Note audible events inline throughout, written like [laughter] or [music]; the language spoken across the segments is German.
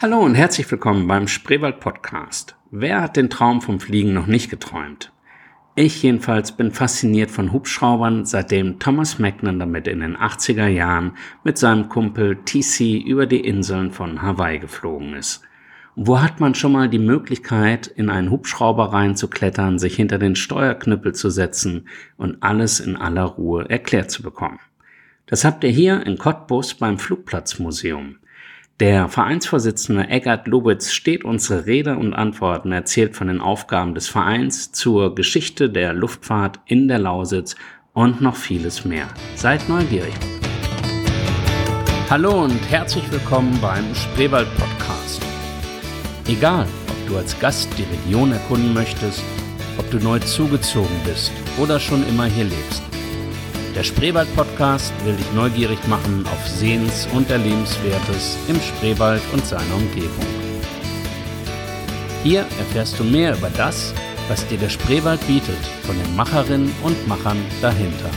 Hallo und herzlich willkommen beim Spreewald Podcast. Wer hat den Traum vom Fliegen noch nicht geträumt? Ich jedenfalls bin fasziniert von Hubschraubern, seitdem Thomas Magnan damit in den 80er Jahren mit seinem Kumpel TC über die Inseln von Hawaii geflogen ist. Wo hat man schon mal die Möglichkeit, in einen Hubschrauber reinzuklettern, sich hinter den Steuerknüppel zu setzen und alles in aller Ruhe erklärt zu bekommen? Das habt ihr hier in Cottbus beim Flugplatzmuseum. Der Vereinsvorsitzende Eggert Lubitz steht unsere Rede und Antwort und erzählt von den Aufgaben des Vereins zur Geschichte der Luftfahrt in der Lausitz und noch vieles mehr. Seid neugierig. Hallo und herzlich willkommen beim Spreewald Podcast. Egal, ob du als Gast die Region erkunden möchtest, ob du neu zugezogen bist oder schon immer hier lebst. Der Spreewald-Podcast will dich neugierig machen auf Sehens- und Erlebenswertes im Spreewald und seiner Umgebung. Hier erfährst du mehr über das, was dir der Spreewald bietet, von den Macherinnen und Machern dahinter.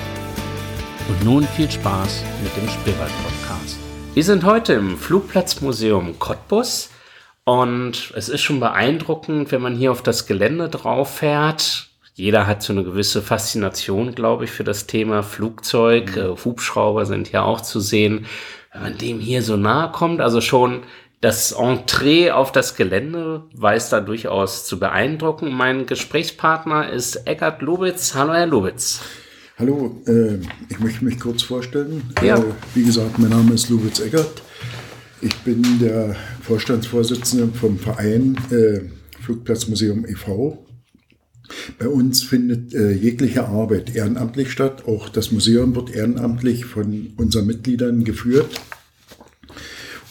Und nun viel Spaß mit dem Spreewald-Podcast. Wir sind heute im Flugplatzmuseum Cottbus und es ist schon beeindruckend, wenn man hier auf das Gelände drauf fährt jeder hat so eine gewisse Faszination, glaube ich, für das Thema Flugzeug. Mhm. Äh, Hubschrauber sind ja auch zu sehen. Wenn man dem hier so nahe kommt, also schon das Entree auf das Gelände weiß da durchaus zu beeindrucken. Mein Gesprächspartner ist Eckart Lubitz. Hallo, Herr Lubitz. Hallo, äh, ich möchte mich kurz vorstellen. Ja. Äh, wie gesagt, mein Name ist Lubitz Eckert. Ich bin der Vorstandsvorsitzende vom Verein äh, Flugplatzmuseum e.V. Bei uns findet äh, jegliche Arbeit ehrenamtlich statt. Auch das Museum wird ehrenamtlich von unseren Mitgliedern geführt.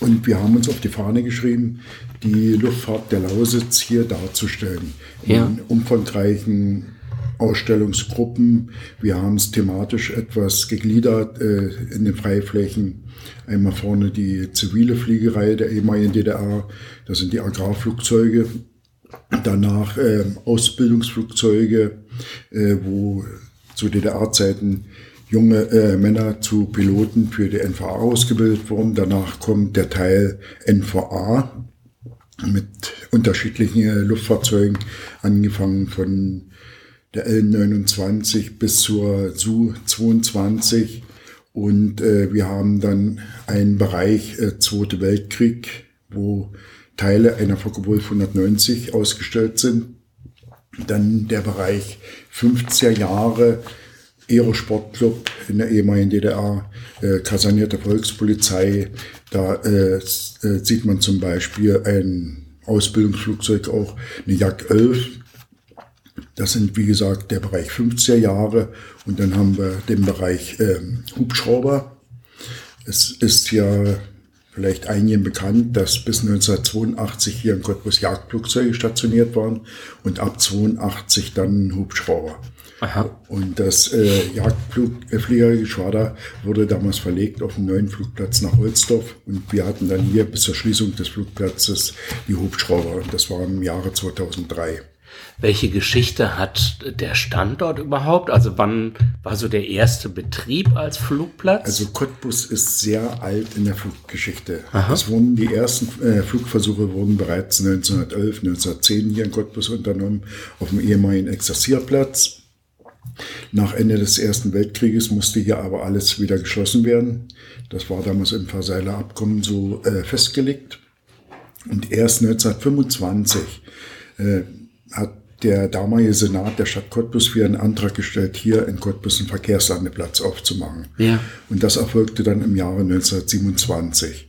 Und wir haben uns auf die Fahne geschrieben, die Luftfahrt der Lausitz hier darzustellen. Ja. In umfangreichen Ausstellungsgruppen. Wir haben es thematisch etwas gegliedert äh, in den Freiflächen. Einmal vorne die zivile Fliegerei der ehemaligen DDR. Das sind die Agrarflugzeuge Danach äh, Ausbildungsflugzeuge, äh, wo zu DDR-Zeiten junge äh, Männer zu Piloten für die NVA ausgebildet wurden. Danach kommt der Teil NVA mit unterschiedlichen äh, Luftfahrzeugen, angefangen von der L-29 bis zur Su-22. Und äh, wir haben dann einen Bereich äh, Zweite Weltkrieg, wo Teile einer Focke-Wulf 190 ausgestellt sind. Dann der Bereich 50er Jahre Aerosportclub in der ehemaligen DDR, äh, kasernierte Volkspolizei. Da äh, äh, sieht man zum Beispiel ein Ausbildungsflugzeug, auch eine Jak 11. Das sind, wie gesagt, der Bereich 50er Jahre. Und dann haben wir den Bereich äh, Hubschrauber. Es ist ja vielleicht einigen bekannt, dass bis 1982 hier in Cottbus Jagdflugzeuge stationiert waren und ab 82 dann Hubschrauber. Aha. Und das äh, Jagdfliegergeschwader wurde damals verlegt auf den neuen Flugplatz nach Holzdorf und wir hatten dann hier bis zur Schließung des Flugplatzes die Hubschrauber und das war im Jahre 2003. Welche Geschichte hat der Standort überhaupt? Also wann war so der erste Betrieb als Flugplatz? Also Cottbus ist sehr alt in der Fluggeschichte. Aha. Es wurden die ersten äh, Flugversuche wurden bereits 1911, 1910 hier in Cottbus unternommen auf dem ehemaligen Exerzierplatz. Nach Ende des Ersten Weltkrieges musste hier aber alles wieder geschlossen werden. Das war damals im Versailler Abkommen so äh, festgelegt. Und erst 1925 äh, hat der damalige Senat der Stadt Cottbus für einen Antrag gestellt, hier in Cottbus einen Verkehrslandeplatz aufzumachen. Ja. Und das erfolgte dann im Jahre 1927.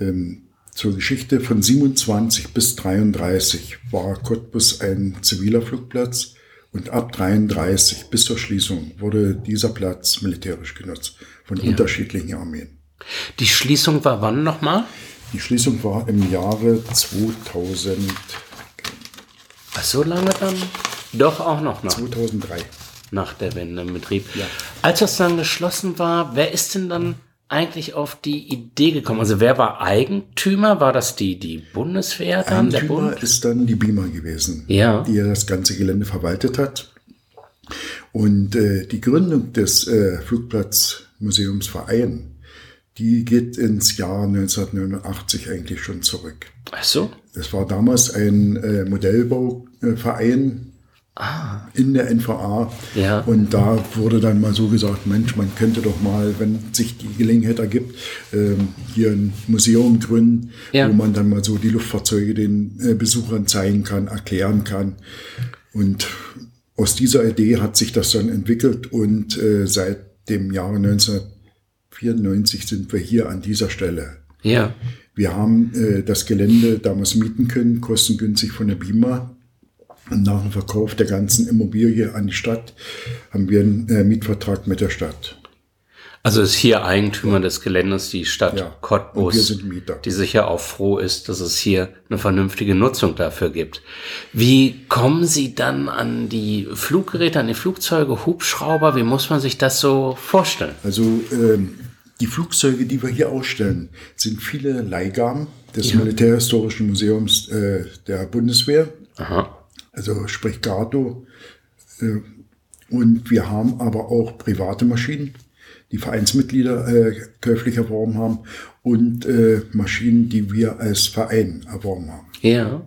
Ähm, zur Geschichte von 27 bis 33 war Cottbus ein ziviler Flugplatz und ab 33 bis zur Schließung wurde dieser Platz militärisch genutzt von Ja. unterschiedlichen Armeen. Die Schließung war wann nochmal? Die Schließung war im Jahre 2000, Ach, so lange dann? Doch auch noch nach, 2003. nach der Wende im Betrieb. Ja. Als das dann geschlossen war, wer ist denn dann eigentlich auf die Idee gekommen? Also wer war Eigentümer? War das die, die Bundeswehr dann, der Eigentümer Bund? ist dann die BIMA gewesen, Ja. die ja das ganze Gelände verwaltet hat. Und äh, die Gründung des äh, Flugplatzmuseumsverein, Die geht ins Jahr 1989 eigentlich schon zurück. Ach so. Das war damals ein äh, Modellbauverein Ah, in der NVA. Ja. Und da wurde dann mal so gesagt, Mensch, man könnte doch mal, wenn sich die Gelegenheit ergibt, ähm, hier ein Museum gründen, Ja. wo man dann mal so die Luftfahrzeuge den äh, Besuchern zeigen kann, erklären kann. Und aus dieser Idee hat sich das dann entwickelt und äh, seit dem Jahre 1994 sind wir hier an dieser Stelle. ja. Wir haben äh, das Gelände damals mieten können, kostengünstig von der BIMA. Und nach dem Verkauf der ganzen Immobilie an die Stadt haben wir einen äh, Mietvertrag mit der Stadt. Also ist hier Eigentümer des Geländes die Stadt Ja. Cottbus, die sicher auch froh ist, dass es hier eine vernünftige Nutzung dafür gibt. Wie kommen Sie dann an die Fluggeräte, an die Flugzeuge, Hubschrauber? Wie muss man sich das so vorstellen? Also ähm, die Flugzeuge, die wir hier ausstellen, sind viele Leihgaben des Militärhistorischen Museums äh, der Bundeswehr, Aha. also sprich Gato. Äh, und wir haben aber auch private Maschinen, die Vereinsmitglieder äh, käuflich erworben haben und äh, Maschinen, die wir als Verein erworben haben. Ja.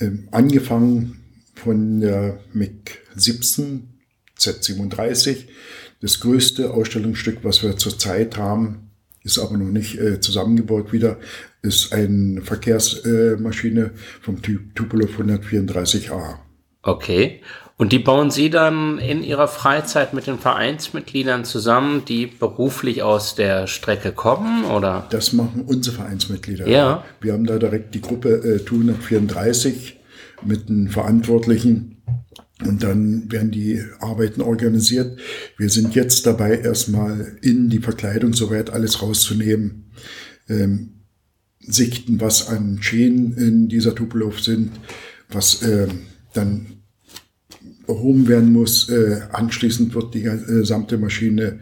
Ähm, angefangen von der MiG 17 Z37. Das größte Ausstellungsstück, was wir zurzeit haben, ist aber noch nicht äh, zusammengebaut wieder, ist eine Verkehrsmaschine äh, vom Typ Tupolev 134a. Okay. Und die bauen Sie dann in Ihrer Freizeit mit den Vereinsmitgliedern zusammen, die beruflich aus der Strecke kommen, oder? Das machen unsere Vereinsmitglieder. Ja. Wir haben da direkt die Gruppe äh, TU 134 mit den Verantwortlichen und dann werden die Arbeiten organisiert. Wir sind jetzt dabei, erstmal in die Verkleidung soweit alles rauszunehmen, ähm, sichten, was an Schäden in dieser Tupolev sind, was ähm, dann erhoben werden muss. Äh, anschließend wird die äh, gesamte Maschine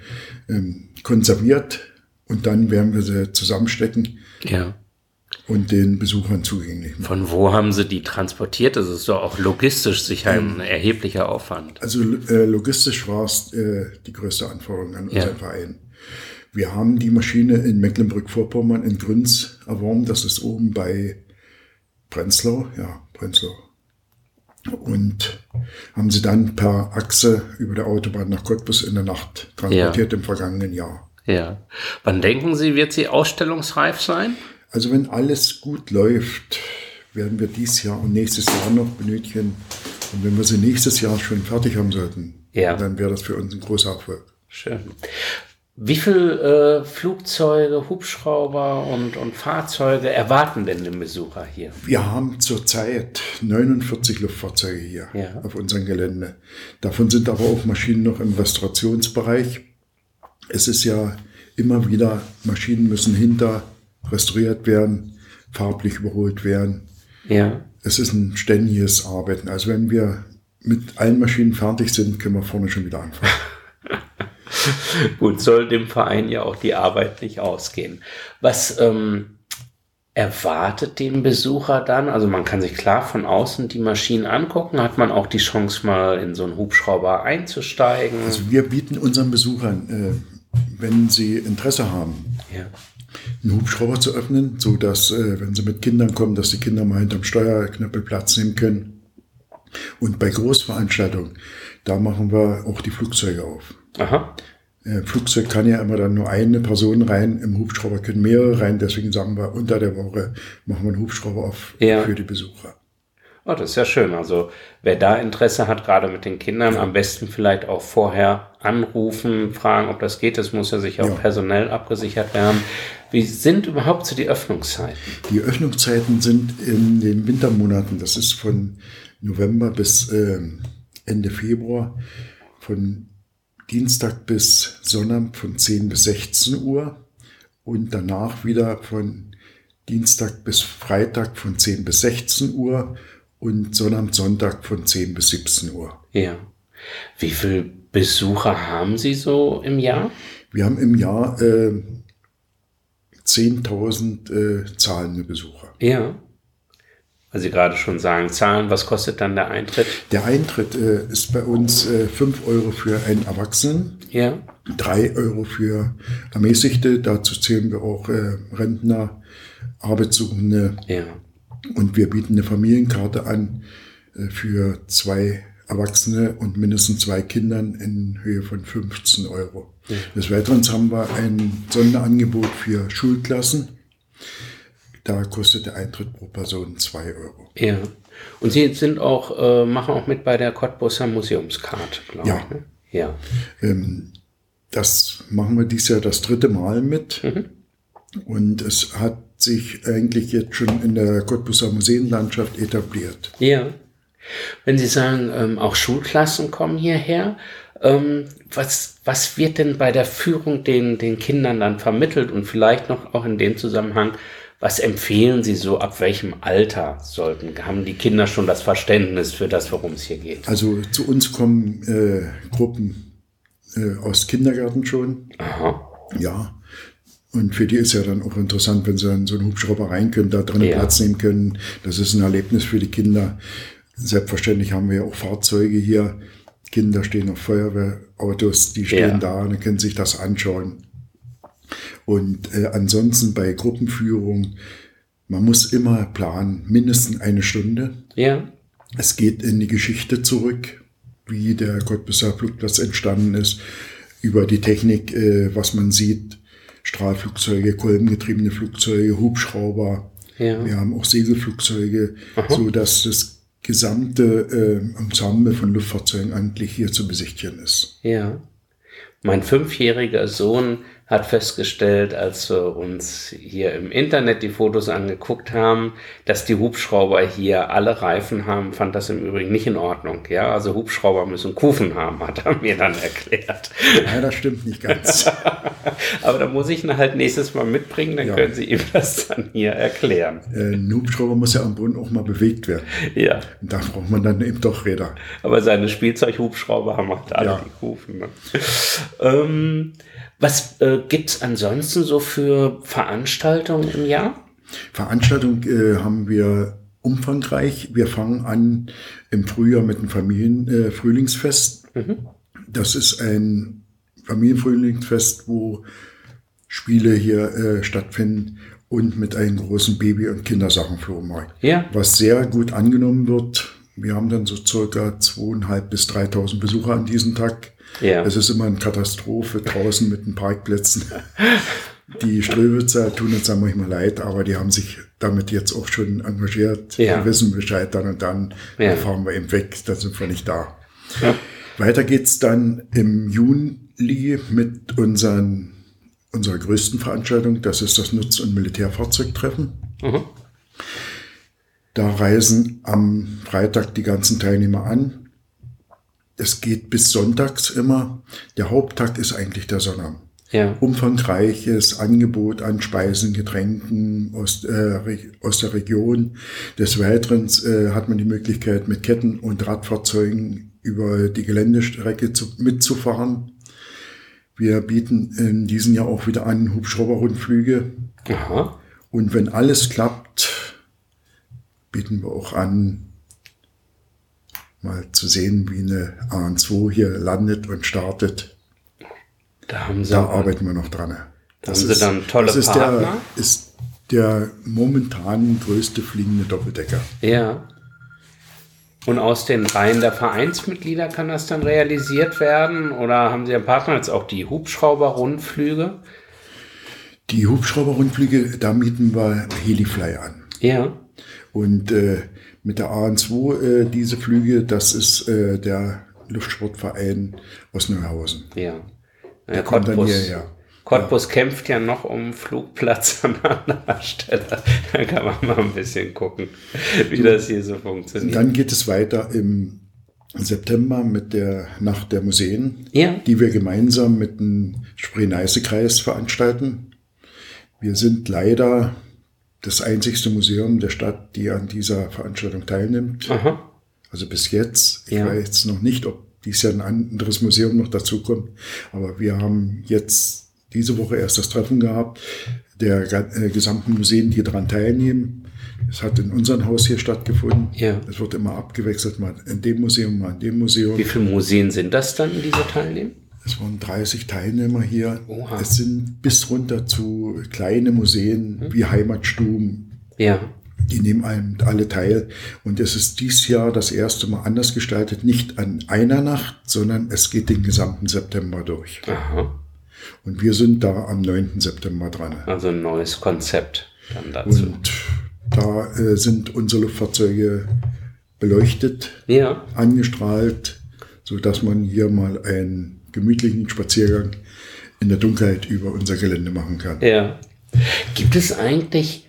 ähm, konserviert und dann werden wir sie zusammenstecken Ja. Und den Besuchern zugänglich machen. Von wo haben Sie die transportiert? Das ist doch auch logistisch sicher ein erheblicher Aufwand. Also äh, logistisch war es äh, die größte Anforderung an Ja. unseren Verein. Wir haben die Maschine in Mecklenburg-Vorpommern in Grünz erworben. Das ist oben bei Prenzlau, ja, Prenzlau. Und haben sie dann per Achse über der Autobahn nach Cottbus in der Nacht transportiert im vergangenen Jahr. Ja. Wann denken Sie, wird sie ausstellungsreif sein? Also wenn alles gut läuft, werden wir dieses Jahr und nächstes Jahr noch benötigen. Und wenn wir sie nächstes Jahr schon fertig haben sollten, Ja. dann wäre das für uns ein großer Erfolg. Schön. Wie viele äh, Flugzeuge, Hubschrauber und, und Fahrzeuge erwarten denn den Besucher hier? Wir haben zurzeit 49 Luftfahrzeuge hier Ja. auf unserem Gelände. Davon sind aber auch Maschinen noch im Restaurationsbereich. Es ist ja immer wieder, Maschinen müssen hinter restauriert werden, farblich überholt werden. Ja. Es ist ein ständiges Arbeiten. Also wenn wir mit allen Maschinen fertig sind, können wir vorne schon wieder anfangen. [laughs] Gut, soll dem Verein ja auch die Arbeit nicht ausgehen. Was ähm, erwartet den Besucher dann? Also man kann sich klar von außen die Maschinen angucken. Hat man auch die Chance, mal in so einen Hubschrauber einzusteigen? Also wir bieten unseren Besuchern, äh, wenn sie Interesse haben, ja. Einen Hubschrauber zu öffnen, so dass, äh, wenn sie mit Kindern kommen, dass die Kinder mal hinterm Steuerknüppel Platz nehmen können. Und bei Großveranstaltungen, da machen wir auch die Flugzeuge auf. Aha. Äh, Flugzeug kann ja immer dann nur eine Person rein, im Hubschrauber können mehrere rein, deswegen sagen wir, unter der Woche machen wir einen Hubschrauber auf Ja. für die Besucher. Oh, das ist ja schön. Also wer da Interesse hat, gerade mit den Kindern, am besten vielleicht auch vorher anrufen, fragen, ob das geht. Das muss ja sich auch Ja. personell abgesichert werden. Wie sind überhaupt so die Öffnungszeiten? Die Öffnungszeiten sind in den Wintermonaten, das ist von November bis ähm, Ende Februar, von Dienstag bis Sonnabend von 10 bis 16 Uhr und danach wieder von Dienstag bis Freitag von 10 bis 16 Uhr und Sonnabend, Sonntag von 10 bis 17 Uhr. Ja. Wie viele Besucher haben Sie so im Jahr? Wir haben im Jahr äh, 10.000 äh, zahlende Besucher. Ja. Weil Sie gerade schon sagen, Zahlen, was kostet dann der Eintritt? Der Eintritt äh, ist bei uns äh, 5 Euro für einen Erwachsenen. Ja. drei Euro für Ermäßigte. Dazu zählen wir auch äh, Rentner, Arbeitssuchende. Ja. Und wir bieten eine Familienkarte an äh, für zwei Erwachsene und mindestens zwei Kindern in Höhe von 15 Euro. Ja. Des Weiteren haben wir ein Sonderangebot für Schulklassen. Da kostet der Eintritt pro Person zwei Euro. Ja. Und Sie sind auch, äh, machen auch mit bei der Cottbusser Museumskarte, glaube Ja. ich. Ne? Ja. Ähm, das machen wir dieses Jahr das dritte Mal mit. Und es hat sich eigentlich jetzt schon in der Cottbusser Museenlandschaft etabliert. Ja. Wenn Sie sagen, ähm, auch Schulklassen kommen hierher, ähm, was, was wird denn bei der Führung den, den Kindern dann vermittelt und vielleicht noch auch in dem Zusammenhang, was empfehlen Sie so, ab welchem Alter sollten, haben die Kinder schon das Verständnis für das, worum es hier geht? Also zu uns kommen äh, Gruppen äh, aus Kindergärten schon. Aha. Ja. Und für die ist ja dann auch interessant, wenn sie dann so einen Hubschrauber rein können, da drinnen Ja. Platz nehmen können. Das ist ein Erlebnis für die Kinder. Selbstverständlich haben wir ja auch Fahrzeuge hier. Kinder stehen auf Feuerwehrautos, die stehen Ja. da und können sich das anschauen. Und äh, ansonsten bei Gruppenführung, man muss immer planen, mindestens eine Stunde. Ja. Es geht in die Geschichte zurück, wie der Cottbusser Flugplatz entstanden ist, über die Technik, äh, was man sieht, Strahlflugzeuge, kolbengetriebene Flugzeuge, Hubschrauber. Ja. Wir haben auch Segelflugzeuge, so dass das gesamte äh, Ensemble von Luftfahrzeugen eigentlich hier zu besichtigen ist. Ja. Mein fünfjähriger Sohn hat festgestellt, als wir uns hier im Internet die Fotos angeguckt haben, dass die Hubschrauber hier alle Reifen haben, fand das im Übrigen nicht in Ordnung. Ja, also Hubschrauber müssen Kufen haben, hat er mir dann erklärt. Ja, das stimmt nicht ganz. [laughs] Aber da muss ich ihn halt nächstes Mal mitbringen, dann Ja. können Sie ihm das dann hier erklären. äh, ein Hubschrauber muss ja am Boden auch mal bewegt werden. Ja, Und da braucht man dann eben doch Räder. aber seine Spielzeughubschrauber haben halt alle Ja. die Kufen. Ne? [laughs] ähm, was äh, gibt's ansonsten so für Veranstaltungen im Jahr? Veranstaltung äh, haben wir umfangreich. Wir fangen an im Frühjahr mit dem Familienfrühlingsfest. Äh, Frühlingsfest. Das ist ein Familienfrühlingsfest, wo Spiele hier äh, stattfinden und mit einem großen Baby- und Kindersachenflohmarkt. Ja. Was sehr gut angenommen wird. Wir haben dann so circa 2.500 bis 3.000 Besucher an diesem Tag. Ja. Es ist immer eine Katastrophe draußen mit den Parkplätzen. [laughs] Die Ströwitzer tun uns da manchmal leid, aber die haben sich damit jetzt auch schon engagiert. Ja. Wir wissen Bescheid dann und dann Ja. fahren wir eben weg, dann sind wir nicht da. Ja. Weiter geht's dann im Juli mit unseren, unserer größten Veranstaltung. Das ist das Nutz- und Militärfahrzeugtreffen. Mhm. Da reisen am Freitag die ganzen Teilnehmer an. Es geht bis sonntags immer. Der Haupttag ist eigentlich der Sonnabend. Ja. Umfangreiches Angebot an Speisen, Getränken aus, äh, aus der Region. Des Weiteren äh, hat man die Möglichkeit, mit Ketten- und Radfahrzeugen über die Geländestrecke zu, mitzufahren. Wir bieten in diesem Jahr auch wieder an Hubschrauberrundflüge. Aha. Und wenn alles klappt, bieten wir auch an, mal zu sehen, wie eine AN2 hier landet und startet. Da haben Sie, Da arbeiten wir noch dran. haben Sie dann tolle das ist Partner? Der, ist der momentan größte fliegende Doppeldecker. ja. Und aus den Reihen der Vereinsmitglieder kann das dann realisiert werden? Oder haben Sie einen Partner jetzt auch die Hubschrauber-Rundflüge? Die Hubschrauberrundflüge, da mieten wir Helifly an. Ja. Und äh, mit der AN2 äh, diese Flüge, das ist äh, der Luftsportverein aus Neuhausen. Ja. ja kommt dann Cottbus, hierher. Cottbus kämpft ja noch um Flugplatz an [laughs] anderer Stelle. Da kann man mal ein bisschen gucken, wie das hier so funktioniert. Dann geht es weiter im September mit der Nacht der Museen, Ja. die wir gemeinsam mit dem Spree-Neiße-Kreis veranstalten. Wir sind leider das einzigste Museum der Stadt, die an dieser Veranstaltung teilnimmt. Aha. Also bis jetzt. Ich Ja. weiß noch nicht, ob dies Jahr ein anderes Museum noch dazukommt. Aber wir haben jetzt diese Woche erst das Treffen gehabt der äh, gesamten Museen, die daran teilnehmen. Es hat in unserem Haus hier stattgefunden. Ja. Es wird immer abgewechselt, mal in dem Museum, mal in dem Museum. Wie viele Museen sind das dann, die so teilnehmen? Es waren 30 Teilnehmer hier. Oha. Es sind bis runter zu kleine Museen wie Heimatstuben. Ja. Die nehmen einem alle teil. Und es ist dieses Jahr das erste Mal anders gestaltet. Nicht an einer Nacht, sondern es geht den gesamten September durch. Aha. Und wir sind da am 9. September dran. Also ein neues Konzept dann dazu. Und da äh, sind unsere Luftfahrzeuge beleuchtet, ja. angestrahlt, so dass man hier mal einen gemütlichen Spaziergang in der Dunkelheit über unser Gelände machen kann. Ja. Gibt es eigentlich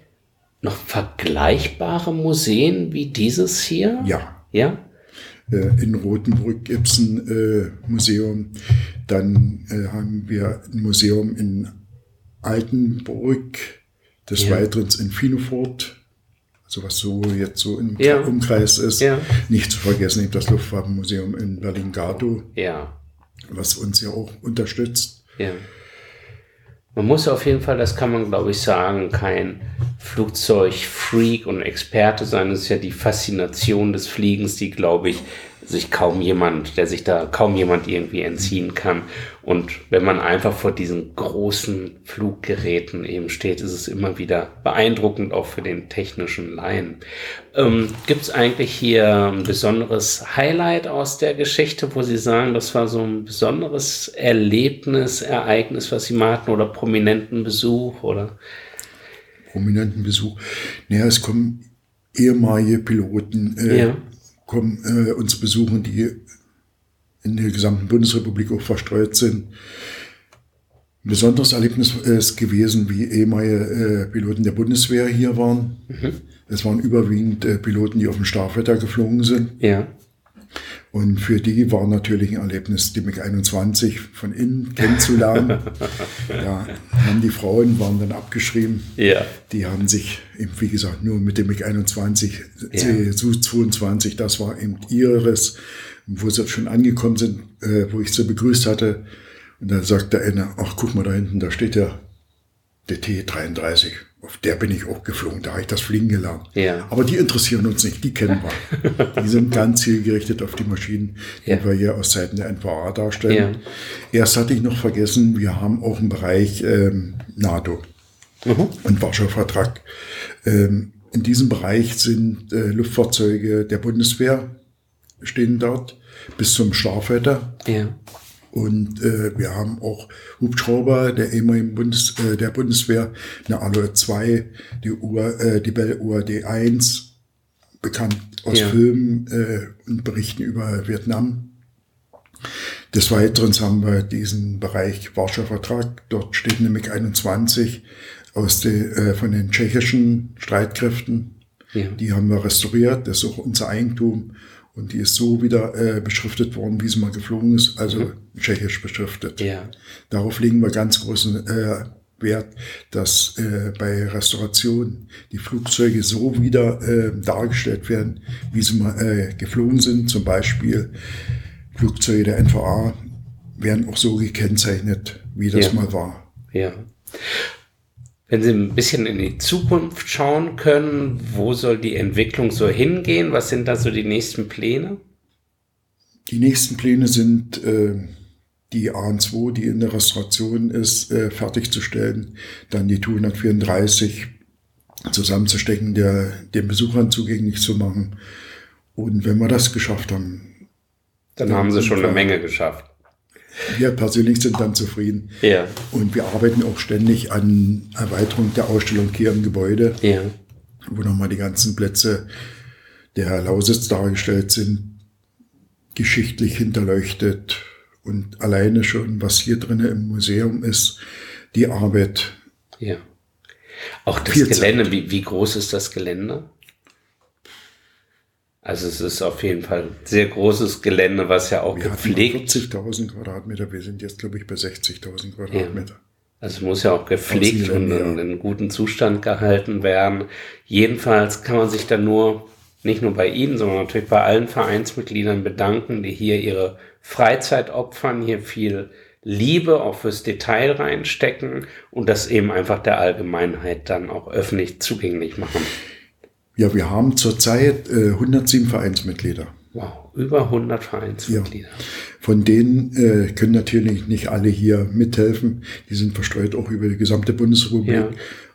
noch vergleichbare Museen wie dieses hier? Ja. Ja? Äh, in es ein äh, Museum. Dann äh, haben wir ein Museum in Altenburg, des Ja. Weiteren in Finofurt, also was so jetzt so im Ja. Umkreis ist. Ja. Nicht zu vergessen eben das Luftwaffenmuseum in Berlin-Gatow, Ja. Was uns ja auch unterstützt. Ja. Man muss auf jeden Fall, das kann man glaube ich sagen, kein Flugzeugfreak und Experte sein. Das ist ja die Faszination des Fliegens, die glaube ich sich kaum jemand, der sich da kaum jemand irgendwie entziehen kann. Und wenn man einfach vor diesen großen Fluggeräten eben steht, ist es immer wieder beeindruckend, auch für den technischen Laien. Ähm, Gibt es eigentlich hier ein besonderes Highlight aus der Geschichte, wo Sie sagen, das war so ein besonderes Erlebnis, Ereignis, was Sie mal hatten oder prominenten Besuch oder? Prominenten Besuch. Naja, es kommen ehemalige Piloten, äh, Ja. kommen äh, uns besuchen, die in der gesamten Bundesrepublik auch verstreut sind. Ein besonderes Erlebnis ist gewesen, wie ehemalige äh, Piloten der Bundeswehr hier waren. Es waren überwiegend äh, Piloten, die auf dem Starfighter geflogen sind. Ja. Und für die war natürlich ein Erlebnis, die MiG-21 von innen kennenzulernen. [laughs] ja, haben die Frauen waren dann abgeschrieben. Ja. Die haben sich eben, wie gesagt, nur mit dem MiG-21, Ja. Su-22, das war eben ihres, wo sie schon angekommen sind, äh, wo ich sie begrüßt hatte. Und dann sagt der eine, ach, guck mal da hinten, da steht ja der T-33. Auf der bin ich auch geflogen, da habe ich das Fliegen gelernt. Ja. Aber die interessieren uns nicht, die kennen wir. [laughs] die sind ganz zielgerichtet auf die Maschinen, die Ja. wir hier aus Seiten der NVA darstellen. Erst hatte ich noch vergessen, wir haben auch einen Bereich ähm, NATO und Warschauer Vertrag. Ähm, in diesem Bereich sind äh, Luftfahrzeuge der Bundeswehr stehen dort bis zum Starfighter. Ja. Und äh, wir haben auch Hubschrauber der ehemaligen Bundes, äh, der Bundeswehr, eine Aloe 2, die, Ur, äh, die Bell UAD 1, bekannt aus Ja. Filmen äh, und Berichten über Vietnam. Des Weiteren haben wir diesen Bereich Warschauer Vertrag. Dort steht eine MiG-21 aus den, äh, von den tschechischen Streitkräften. Ja. Die haben wir restauriert. Das ist auch unser Eigentum. Und die ist so wieder äh, beschriftet worden, wie sie mal geflogen ist, also tschechisch beschriftet. Ja. Darauf legen wir ganz großen äh, Wert, dass äh, bei Restauration die Flugzeuge so wieder äh, dargestellt werden, wie sie mal äh, geflogen sind. Zum Beispiel Flugzeuge der NVA werden auch so gekennzeichnet, wie das Ja. mal war. Ja. Wenn Sie ein bisschen in die Zukunft schauen können, wo soll die Entwicklung so hingehen? Was sind da so die nächsten Pläne? Die nächsten Pläne sind, äh, die AN2, die in der Restauration ist, äh, fertigzustellen, dann die Tu 134 zusammenzustecken, der, den Besuchern zugänglich zu machen. Und wenn wir das geschafft haben, Dann Ja, haben Sie schon eine. Menge geschafft. Wir persönlich sind dann zufrieden. Ja. Und wir arbeiten auch ständig an Erweiterung der Ausstellung hier im Gebäude, Ja. wo nochmal die ganzen Plätze der Lausitz dargestellt sind, geschichtlich hinterleuchtet und alleine schon, was hier drinnen im Museum ist, die Arbeit. Ja. Auch das Gelände, wie, wie groß ist das Gelände? Also es ist auf jeden Fall ein sehr großes Gelände, was ja auch Wir gepflegt 40.000 Quadratmeter, wir sind jetzt, glaube ich, bei 60.000 Quadratmeter. Also es muss ja auch gepflegt und ja. in, in gutem Zustand gehalten werden. Jedenfalls kann man sich dann nur, nicht nur bei Ihnen, sondern natürlich bei allen Vereinsmitgliedern bedanken, die hier ihre Freizeit opfern, hier viel Liebe auch fürs Detail reinstecken und das eben einfach der Allgemeinheit dann auch öffentlich zugänglich machen. Ja, wir haben zurzeit äh, 107 Vereinsmitglieder. Wow, über 100 Vereinsmitglieder. Ja. Von denen äh, können natürlich nicht alle hier mithelfen. Die sind verstreut auch über die gesamte Bundesrepublik. Ja.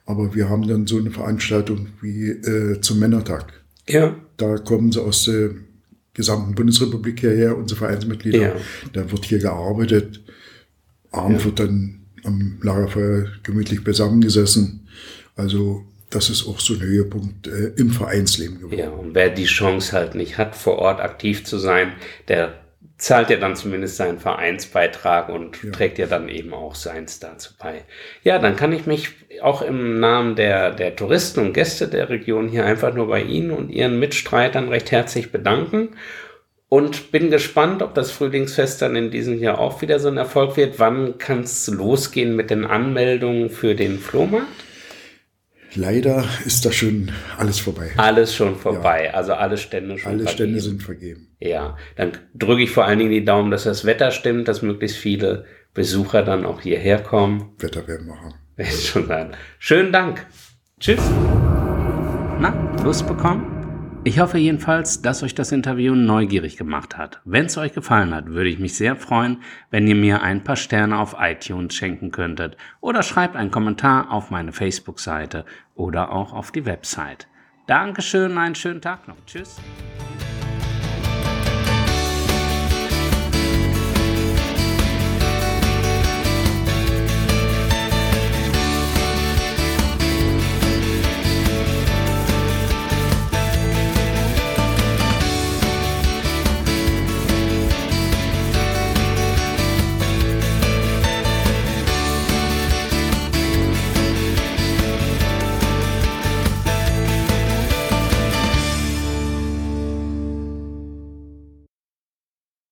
Aber wir haben dann so eine Veranstaltung wie äh, zum Männertag. Ja. Da kommen sie aus der gesamten Bundesrepublik hierher, unsere Vereinsmitglieder. Ja. Da wird hier gearbeitet. Abend ja. wird dann am Lagerfeuer gemütlich beisammengesessen. Also das ist auch so ein Höhepunkt äh, im Vereinsleben geworden. Ja, und wer die Chance halt nicht hat, vor Ort aktiv zu sein, der zahlt ja dann zumindest seinen Vereinsbeitrag und ja. trägt ja dann eben auch seins dazu bei. Ja, dann kann ich mich auch im Namen der, der Touristen und Gäste der Region hier einfach nur bei Ihnen und Ihren Mitstreitern recht herzlich bedanken und bin gespannt, ob das Frühlingsfest dann in diesem Jahr auch wieder so ein Erfolg wird. Wann kann es losgehen mit den Anmeldungen für den Flohmarkt? Leider ist da schon alles vorbei. Alles schon vorbei. Ja. Also alle Stände schon Alle vergeben. Stände sind vergeben. Ja, dann drücke ich vor allen Dingen die Daumen, dass das Wetter stimmt, dass möglichst viele Besucher dann auch hierher kommen. Wetter werden wir haben. [laughs] Schon sein. Schönen Dank. Tschüss. Na, Lust bekommen? Ich hoffe jedenfalls, dass euch das Interview neugierig gemacht hat. Wenn es euch gefallen hat, würde ich mich sehr freuen, wenn ihr mir ein paar Sterne auf iTunes schenken könntet oder schreibt einen Kommentar auf meine Facebook-Seite oder auch auf die Website. Dankeschön, einen schönen Tag noch. Tschüss.